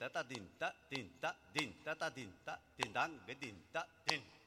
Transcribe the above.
Ta ta din ta din ta din ta ta din ta din dan ge din ta din.